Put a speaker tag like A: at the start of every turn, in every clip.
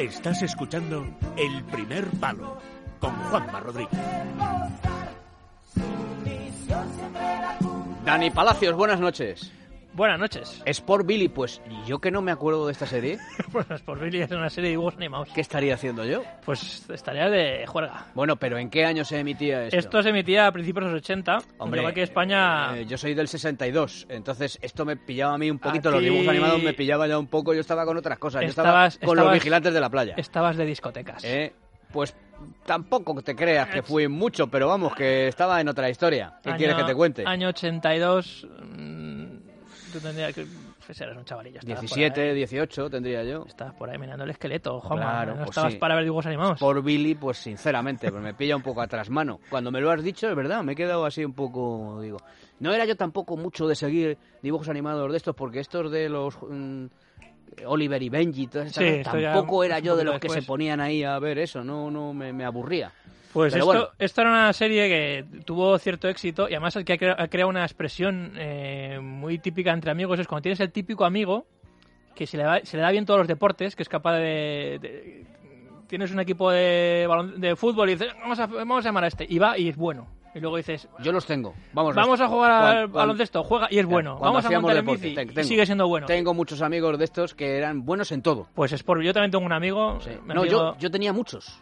A: Estás escuchando El Primer Palo con Juanma Rodríguez.
B: Dani Palacios, buenas noches.
C: Buenas noches.
B: Sport Billy, pues yo que no me acuerdo de esta serie,
C: Pues Sport Billy es una serie de dibujos animados.
B: ¿qué estaría haciendo yo?
C: Pues estaría de juerga.
B: Bueno, pero ¿en qué año se emitía esto?
C: Esto se emitía a principios de los 80,
B: Hombre,
C: igual que España...
B: eh, yo soy del 62, entonces esto me pillaba a mí un poquito, los dibujos animados me pillaba ya un poco, yo estaba con otras cosas, yo estaba
C: Estabas-
B: con los
C: estabas-
B: vigilantes de la playa.
C: Estabas de discotecas.
B: Eh, Pues tampoco te creas que fui mucho, pero vamos, que estaba en otra historia. ¿Qué
C: Año-
B: quieres que te cuente?
C: Año 82... tú tendrías que... Pues eras un chavalillo. estabas por
B: 17,
C: ahí.
B: 18 tendría yo.
C: Estabas por ahí mirando el esqueleto, Juanma.
B: Claro,
C: no
B: pues
C: estabas
B: sí.
C: para ver dibujos animados.
B: Por Billy, pues sinceramente, pues me pilla un poco atrás mano. Cuando me lo has dicho, es verdad, me he quedado así un poco, digo. No era yo tampoco mucho de seguir dibujos animados de estos, porque estos de los mm, Oliver y Benji, todas estas
C: Sí,
B: tampoco era yo de los que se ponían ahí a ver eso, no, no me, me aburría.
C: Pues esto,
B: bueno.
C: esto era una serie que tuvo cierto éxito y además el que ha cre- ha creado una expresión eh, muy típica entre amigos es cuando tienes el típico amigo que se le, da, se le da bien todos los deportes, que es capaz de... de- tienes un equipo de, de fútbol y dices, vamos a, vamos a llamar a este, y va y es bueno. Y luego dices,
B: Yo los tengo, vamos.
C: vamos a jugar al baloncesto, juega y es bueno. Vamos a montar en bici y sigue siendo bueno.
B: Tengo muchos amigos de estos que eran buenos en todo.
C: Pues es por... Yo también tengo un amigo...
B: Sí. No,
C: amigo-
B: yo, yo tenía muchos.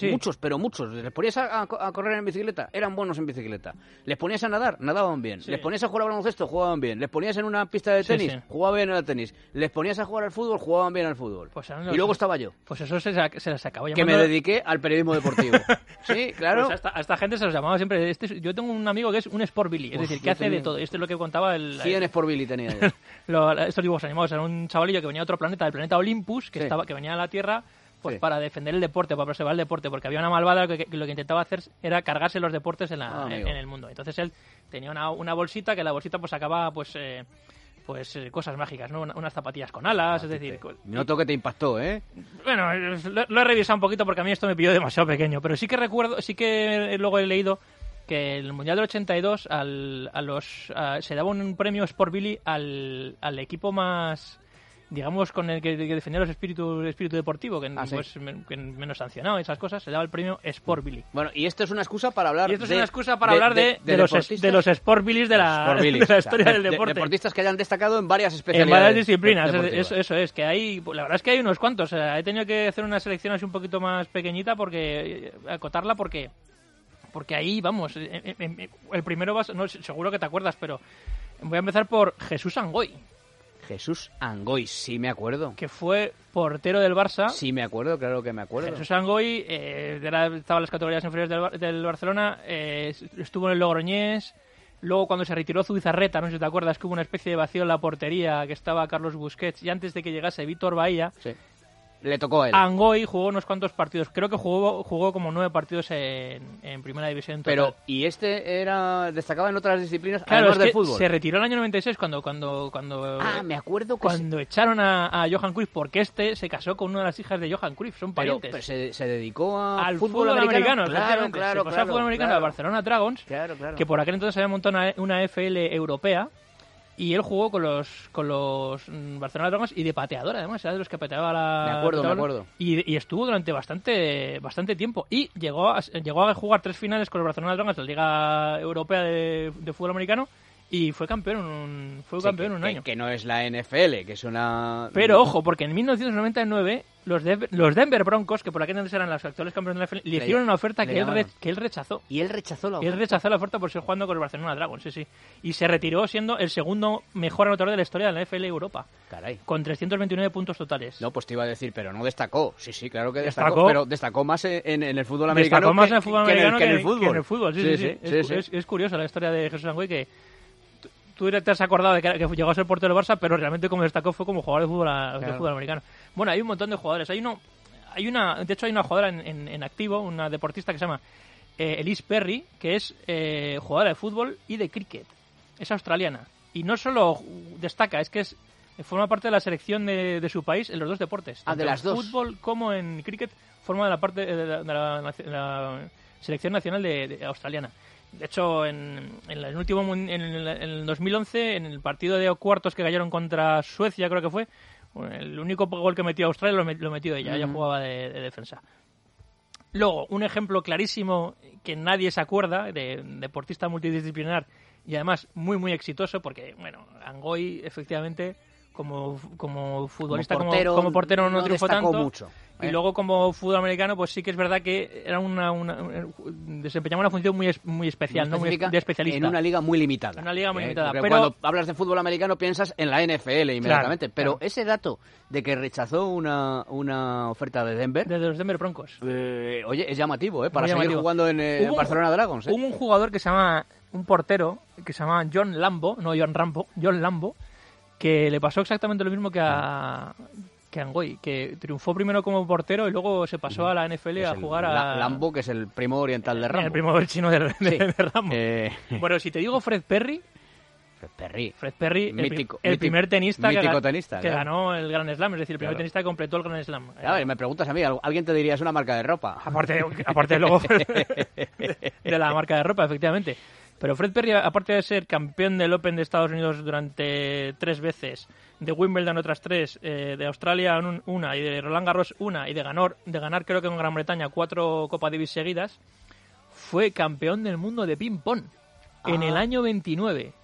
C: Sí.
B: Muchos, pero muchos. Les ponías a, a- a correr en bicicleta, eran buenos en bicicleta. Les ponías a nadar, nadaban bien.
C: Sí.
B: Les ponías a jugar al baloncesto, jugaban bien. Les ponías en una pista de tenis,
C: sí.
B: jugaban bien al tenis. Les ponías a jugar al fútbol, jugaban bien al fútbol.
C: Pues
B: y luego estaba yo,
C: Pues eso se, se les acabó
B: que me
C: llamando-
B: dediqué al periodismo deportivo. sí, claro.
C: Pues a, esta, a esta gente se los llamaba siempre. Este, es- yo tengo un amigo que es un Sport Billy, es
B: Uf,
C: decir, que hace de todo. Esto es lo que contaba el.
B: 100 Sport Billy tenía yo.
C: lo- estos dibujos animados. Era un chavalillo que venía de otro planeta, del planeta Olympus, que, estaba, que venía a la Tierra pues
B: Sí.
C: para defender el deporte, para preservar el deporte, porque había una malvada que, que lo que intentaba hacer era cargarse los deportes en, la-
B: Ah,
C: en, el mundo. Entonces él tenía una, una bolsita que la bolsita pues sacaba pues eh, pues eh, cosas mágicas, ¿no? Una- unas zapatillas con alas, es decir, co-
B: Noto que te impactó, ¿eh?
C: bueno, lo, lo he revisado un poquito porque a mí esto me pilló demasiado pequeño, pero sí que recuerdo, sí que luego he leído que el Mundial del 82 al, a los, a- se daba un premio Sport Billy al, al equipo más, digamos, con el que, que defendía los espíritus, espíritu deportivo, que,
B: Ah, sí.
C: pues, men- que menos sancionado y esas cosas, se daba el premio Sport Billy.
B: Bueno, y esto es una excusa para hablar
C: Y esto es
B: de-
C: una excusa para hablar de, de, los, es- de los Sport Billys de la,
B: Sport
C: de la
B: o sea,
C: historia
B: de-
C: del
B: de-
C: deporte.
B: deportistas que hayan destacado en varias
C: En
B: especialidades.
C: varias disciplinas,
B: de-
C: es- eso, es, que hay, la verdad es que hay unos cuantos, o sea, he tenido que hacer una selección así un poquito más pequeñita porque, eh, acotarla porque, porque ahí, vamos, eh, eh, el primero vas, no, seguro que te acuerdas, pero voy a empezar por Jesús Angoy,
B: Jesús Angoy, sí me acuerdo.
C: que fue portero del Barça.
B: Sí me acuerdo, claro que me acuerdo.
C: Jesús Angoy eh, era- estaba en las categorías inferiores del, del Barcelona, eh, estuvo en el Logroñés, luego cuando se retiró Zubizarreta, no sé si te acuerdas, que hubo una especie de vacío en la portería, que estaba Carlos Busquets, y antes de que llegase Víctor Bahía,
B: Sí. Le tocó a él.
C: Angoy jugó unos cuantos partidos, creo que jugó, jugó como nueve partidos en, en primera división. total.
B: Pero, ¿y este era destacaba en otras disciplinas
C: claro,
B: además
C: es
B: del
C: que
B: fútbol?
C: se retiró el año 96 cuando cuando cuando
B: Ah, me acuerdo que
C: cuando echaron a, a Johan Cruyff porque este se casó con una de las hijas de Johan Cruyff, son
B: pero,
C: parientes.
B: pero se, se dedicó a
C: al fútbol, americano,
B: Claro,
C: efectivamente.
B: claro,
C: se pasó
B: claro,
C: al fútbol americano
B: claro.
C: al Barcelona Dragons,
B: Claro, claro.
C: que por aquel entonces había montado una, una FL europea y él jugó con los con los mm, Barcelona Dragons y de pateador además, era de los que pateaba la
B: Me acuerdo, me acuerdo.
C: Y, y estuvo durante bastante bastante tiempo. Y llegó a, llegó a jugar tres finales con los Barcelona Dragons de la Liga Europea de, de fútbol americano y fue campeón un, fue
B: Sí,
C: campeón
B: que,
C: un año.
B: que no es la NFL, que es una...
C: Pero ojo, porque en 1999 los, Denver- los Denver Broncos, que por aquel entonces eran los actuales campeones de la NFL, le
B: Le-
C: hicieron una oferta que él, re- que él rechazó.
B: Y él rechazó la
C: Y él
B: oferta.
C: rechazó la oferta por ser jugando con el Barcelona Dragons, sí, sí. Y se retiró siendo el segundo mejor anotador de la historia de la NFL Europa,
B: Caray.
C: con 329 puntos totales.
B: No, pues te iba a decir, pero no destacó. Sí, sí, claro que destacó,
C: Destacó.
B: pero destacó más en, en el fútbol americano
C: Destacó más
B: que,
C: en el fútbol americano
B: que en el fútbol.
C: sí, sí, sí.
B: sí,
C: es,
B: sí.
C: es- es curiosa la historia de Jesús Angüey que tú- te has acordado de que, que llegó a ser portero del Barça, pero realmente como destacó fue como jugador de fútbol, de fútbol americano. Bueno, hay un montón de jugadores. Hay uno, hay una, de hecho hay una jugadora en, en- en activo, una deportista que se llama eh, Elise Perry, que es eh, jugadora de fútbol y de cricket. Es australiana. Y no solo destaca, es que es forma parte de la selección de, de su país en los dos deportes.
B: Ah, de las
C: en
B: dos.
C: fútbol como en cricket forma de la parte de la, de la- de la selección nacional de australiana. De hecho, en, en el último en el, en el 2011, en el partido de cuartos que cayeron contra Suecia, creo que fue, El único gol que metió Australia lo, met- lo metió ella, ella jugaba de, de defensa. Luego, un ejemplo clarísimo que nadie se acuerda de deportista multidisciplinar y además muy, muy exitoso, porque, bueno, Angoy, efectivamente, como, como futbolista, como como portero, no, triunfó
B: destacó
C: tanto.
B: mucho.
C: Y
B: ¿eh?
C: luego como fútbol americano, pues sí que es verdad que era una, una- desempeñaba una función muy, es- muy especial,
B: Muy
C: ¿no? Muy de especialista.
B: En una liga muy limitada.
C: Una liga muy
B: ¿eh?
C: limitada, pero-
B: Cuando hablas de fútbol americano piensas en la NFL inmediatamente.
C: Claro,
B: pero
C: claro.
B: ese dato de que rechazó una, una oferta de Denver,
C: de los Denver Broncos.
B: eh, oye, es llamativo, ¿eh? Para
C: Muy
B: seguir
C: llamativo.
B: jugando en, eh,
C: Hubo un-
B: Barcelona Dragons. ¿eh?
C: Hubo un jugador que se llama, un portero, que se llama John Lambo, no John Rambo, John Lambo, que le pasó exactamente lo mismo que a, que a Angoy, que triunfó primero como portero y luego se pasó a la NFL
B: Es
C: a jugar a...
B: Lambo, que es el primo oriental de Rambo.
C: El primo chino de, de-
B: Sí.
C: de Rambo.
B: Eh,
C: Bueno, si te digo Fred Perry,
B: Perry.
C: Fred Perry, el, pri-
B: Mítico-
C: el
B: mítico-
C: primer tenista, que,
B: mítico tenista,
C: que
B: claro.
C: ganó el Grand Slam, es decir, el primer
B: Claro.
C: tenista que completó el Grand Slam.
B: Ver, me preguntas a mí, ¿al- alguien te diría es una marca de ropa.
C: Aparte, aparte luego de la marca de ropa, efectivamente. Pero Fred Perry, aparte de ser campeón del Open de Estados Unidos durante tres veces, de Wimbledon otras tres, eh, de Australia un- una y de Roland Garros una y de ganar, de ganar creo que en Gran Bretaña cuatro Copa Davis seguidas, fue campeón del mundo de ping-pong en
B: Ah.
C: el año 29.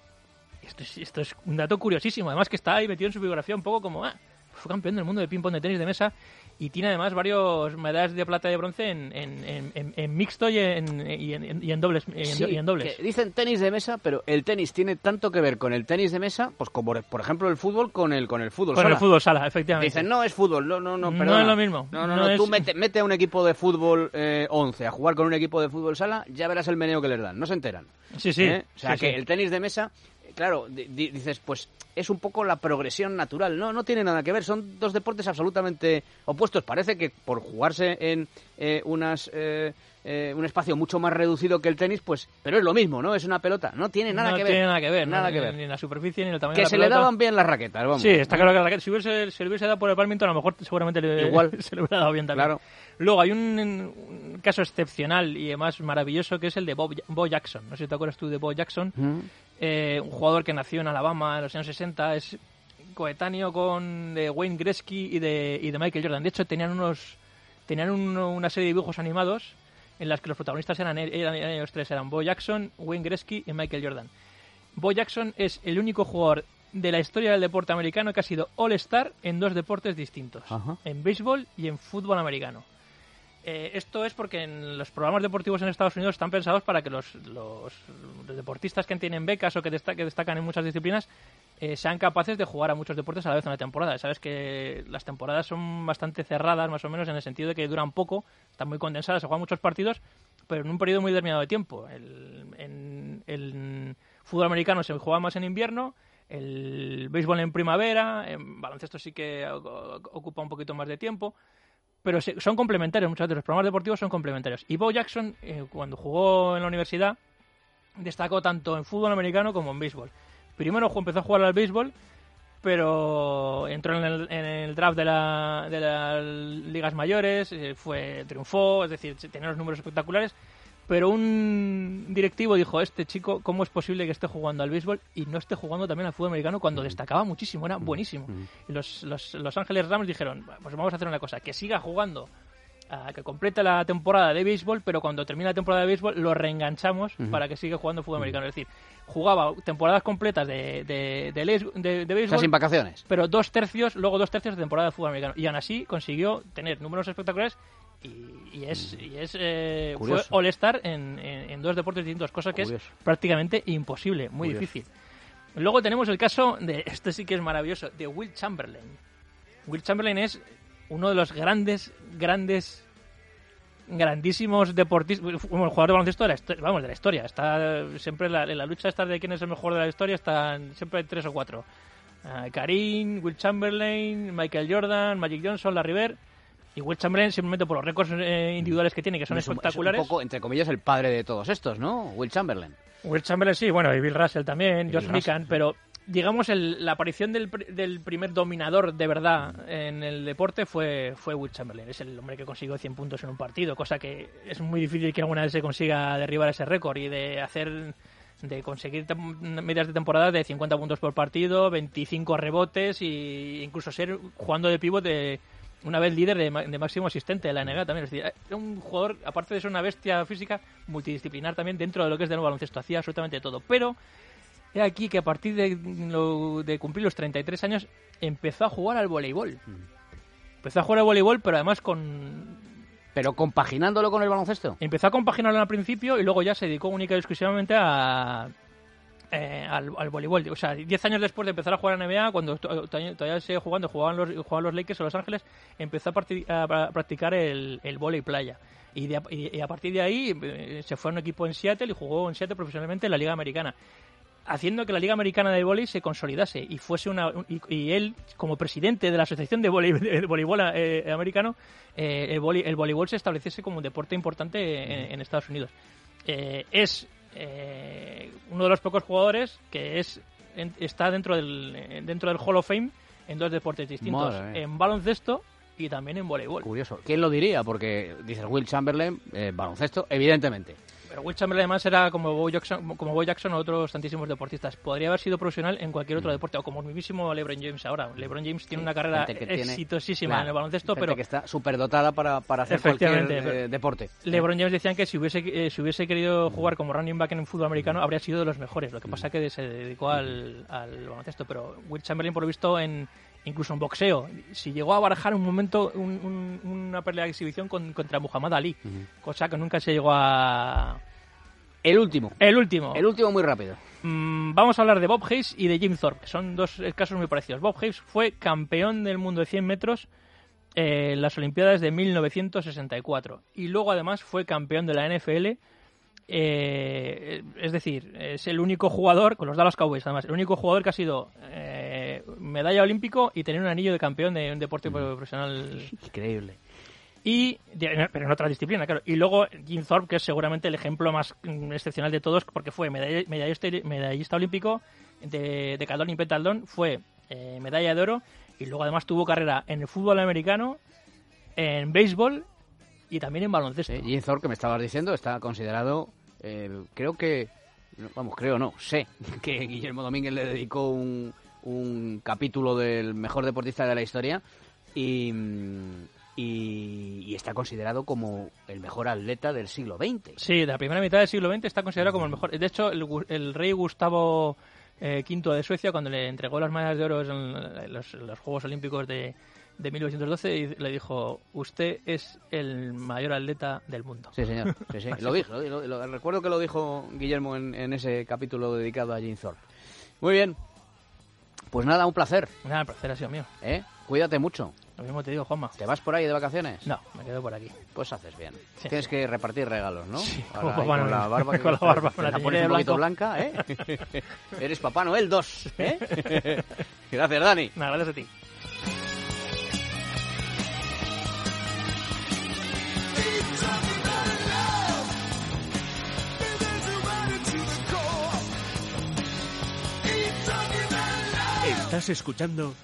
C: Esto es, esto es un dato curiosísimo, además que está ahí metido en su biografía un poco como, ah, fue campeón del mundo de ping-pong de tenis de mesa y tiene además varios medallas de plata y de bronce en, en, en- mixto y en, y en, y dobles. y en-
B: Sí,
C: y dobles.
B: dicen tenis de mesa, pero el tenis tiene tanto que ver con el tenis de mesa, pues como por ejemplo el fútbol con el con el fútbol.
C: Con el
B: sala.
C: fútbol sala, efectivamente.
B: Dicen, no, es fútbol, no, no, no,
C: No
B: perdona.
C: es lo mismo.
B: No, no,
C: No
B: no, tú mete, mete a un equipo de fútbol eh, 11 a jugar con un equipo de fútbol sala, ya verás el meneo que les dan, no se enteran.
C: Sí, sí.
B: ¿eh? O sea,
C: sí,
B: que
C: sí.
B: el tenis de mesa, eh, claro, di- di- dices, pues es un poco la progresión natural. No, no tiene nada que ver, son dos deportes absolutamente opuestos. Parece que por jugarse en eh, unas... eh, eh, un espacio mucho más reducido que el tenis, pues, pero es lo mismo, ¿no? Es una pelota, no tiene nada
C: no
B: que ver.
C: tiene nada que ver.
B: Nada
C: no,
B: que
C: ni-
B: ver.
C: Ni en la superficie ni en el tamaño
B: Que
C: de la
B: se le daban bien las raquetas, vamos.
C: Sí, está claro que la raqueta- si hubiese, se le hubiese dado por el badminton, a lo mejor seguramente le,
B: Igual.
C: se le hubiera dado bien también.
B: Claro.
C: Luego hay un, un caso excepcional y además maravilloso que es el de Bob, Bo Jackson. No sé si te acuerdas tú de Bo Jackson,
B: Mm.
C: Eh, un jugador que nació en Alabama en los años 60, es coetáneo con de Wayne Gretzky y de, y de Michael Jordan. De hecho, tenían unos tenían un- una serie de dibujos animados en las que los protagonistas eran, eran, eran ellos tres, eran Bo Jackson, Wayne Gretzky y Michael Jordan. Bo Jackson es el único jugador de la historia del deporte americano que ha sido All-Star en dos deportes distintos,
B: Ajá.
C: en béisbol y en fútbol americano. Eh, esto es porque en los programas deportivos en Estados Unidos están pensados para que los, los- deportistas que tienen becas o que, desta- que destacan en muchas disciplinas eh, sean capaces de jugar a muchos deportes a la vez en una temporada. Sabes que las temporadas son bastante cerradas, más o menos, en el sentido de que duran poco, están muy condensadas, se juegan muchos partidos, pero en un periodo muy determinado de tiempo. El, en el fútbol americano se juega más en invierno, el béisbol en primavera, en baloncesto sí que ocupa un poquito más de tiempo, pero son complementarios, muchas veces los programas deportivos son complementarios. Y Bo Jackson, eh, cuando jugó en la universidad, destacó tanto en fútbol americano como en béisbol. Primero empezó a jugar al béisbol, pero entró en el, en el draft de, la- de las ligas mayores, eh, fue triunfó, es decir, tenía los números espectaculares, pero un directivo dijo, este chico, ¿cómo es posible que esté jugando al béisbol y no esté jugando también al fútbol americano cuando destacaba muchísimo, era buenísimo? Y los, los, los Ángeles Rams dijeron, pues vamos a hacer una cosa, que siga jugando, a que complete la temporada de béisbol, pero cuando termine la temporada de béisbol lo reenganchamos para que siga jugando fútbol americano. Es decir, jugaba temporadas completas de, de, de, de- de
B: O
C: béisbol,
B: sea, sin vacaciones.
C: pero dos tercios, luego dos tercios de temporada de fútbol americano. Y aún así consiguió tener números espectaculares y, y es, y es eh, fue. All-Star en, en- en dos deportes distintos, cosa que
B: Curioso.
C: es prácticamente imposible, muy
B: Curioso.
C: difícil. Luego tenemos el caso de, este sí que es maravilloso, de Will Chamberlain. Will Chamberlain es uno de los grandes, grandes, grandísimos deportistas, como el jugador de baloncesto de la, vamos, de la historia. Está siempre en la, en la lucha esta de quién es el mejor de la historia, están siempre hay tres o cuatro. Ah, Karim, Will Chamberlain, Michael Jordan, Magic Johnson, Larry Bird. Y Will Chamberlain simplemente por los récords eh, individuales que tiene, que son
B: Es
C: espectaculares.
B: Es un poco, entre comillas, el padre de todos estos, ¿no? Will Chamberlain.
C: Will Chamberlain sí, bueno, y Bill Russell también, Josh Mikan, pero digamos el- la aparición del, del primer dominador de verdad en el deporte fue, fue Will Chamberlain. Es el hombre que consiguió 100 puntos en un partido, cosa que es muy difícil que alguna vez se consiga derribar ese récord y de hacer de conseguir medias de temporada de 50 puntos por partido, 25 rebotes e incluso ser jugando de pívot de una vez líder de, máximo asistente de la NBA también. Es decir, era un jugador, aparte de ser una bestia física, multidisciplinar también dentro de lo que es del baloncesto. Hacía absolutamente todo. Pero he aquí que a partir de, de cumplir los 33 años empezó a jugar al voleibol. Mm. Empezó a jugar al voleibol, pero además con
B: ¿Pero compaginándolo con el baloncesto?
C: Empezó a compaginarlo al principio y luego ya se dedicó única y exclusivamente a, eh, al, voleibol. O sea, 10 años después de empezar a jugar en NBA, cuando todavía sigue jugando, jugaban los, jugaban los Lakers o Los Ángeles, empezó a, practicar el, el volei playa. Y, y, a partir de ahí eh, se fue a un equipo en Seattle y jugó en Seattle profesionalmente en la Liga Americana haciendo que la Liga Americana de Voleibol se consolidase y fuese una y, él como presidente de la Asociación de Voleibol, eh, Americano eh, el, voleibol se estableciese como un deporte importante en, Estados Unidos. Eh, es uno de los pocos jugadores que es está dentro del dentro del Hall of Fame en dos deportes distintos, en baloncesto y también en voleibol.
B: Curioso. ¿Quién lo diría? Porque dices Will Chamberlain, baloncesto, evidentemente.
C: Pero Will Chamberlain además era como Bo Jackson, como Bo Jackson o otros tantísimos deportistas. Podría haber sido profesional en cualquier otro mm. deporte, o como el mismísimo LeBron James ahora. LeBron James tiene una carrera exitosísima en el baloncesto, pero...
B: que está superdotada para, para hacer cualquier eh, deporte.
C: LeBron James decían que si hubiese, eh, si hubiese querido jugar como running back en el fútbol americano, habría sido de los mejores. Lo que pasa es que se dedicó al, al baloncesto. Pero Will Chamberlain, por lo visto, en incluso en boxeo. Si llegó a barajar un momento una pelea de exhibición contra Muhammad Ali, cosa que nunca se llegó a...
B: El último.
C: El último.
B: El último muy rápido.
C: Mm, vamos a hablar de Bob Hayes y de Jim Thorpe, que son dos casos muy parecidos. Bob Hayes fue campeón del mundo de 100 metros en las Olimpiadas de 1964 y luego además fue campeón de la NFL eh, es decir, es el único jugador, con los Dallas Cowboys además, el único jugador que ha sido eh, medalla olímpico y tener un anillo de campeón de un deporte mm. profesional.
B: Increíble.
C: Y, pero en otra disciplina, claro. Y luego Jim Thorpe, que es seguramente el ejemplo más mm, excepcional de todos, porque fue medallista, medallista olímpico de, de caldón y petaldón, fue eh, medalla de oro y luego además tuvo carrera en el fútbol americano, en béisbol y también en baloncesto.
B: Jim Thorpe, que me estabas diciendo, está considerado eh, creo que, vamos, creo no, sé que Guillermo Domínguez le dedicó un, un capítulo del mejor deportista de la historia y, y, está considerado como el mejor atleta del siglo XX.
C: Sí, de la primera mitad del siglo XX está considerado como el mejor. De hecho, el, rey Gustavo eh, V de Suecia, cuando le entregó las medallas de oro en los Juegos Olímpicos de, de 1912 y le dijo, usted es el mayor atleta del mundo.
B: Sí, señor. lo dijo, recuerdo que lo dijo Guillermo en, ese capítulo dedicado a Jim Thorpe. Muy bien. Pues nada, un placer.
C: Nada, el placer ha sido mío.
B: ¿Eh? Cuídate mucho.
C: Lo mismo te digo, Juanma.
B: ¿Te vas por ahí de vacaciones?
C: No, me quedo por aquí.
B: Pues haces bien. Tienes que repartir regalos, ¿no?
C: Sí,
B: con la barba.
C: con la barba. la,
B: la pones un poquito blanca, ¿eh? Eres Papá Noel 2, ¿eh? gracias, Dani.
C: Nada, gracias a ti.
A: Estás escuchando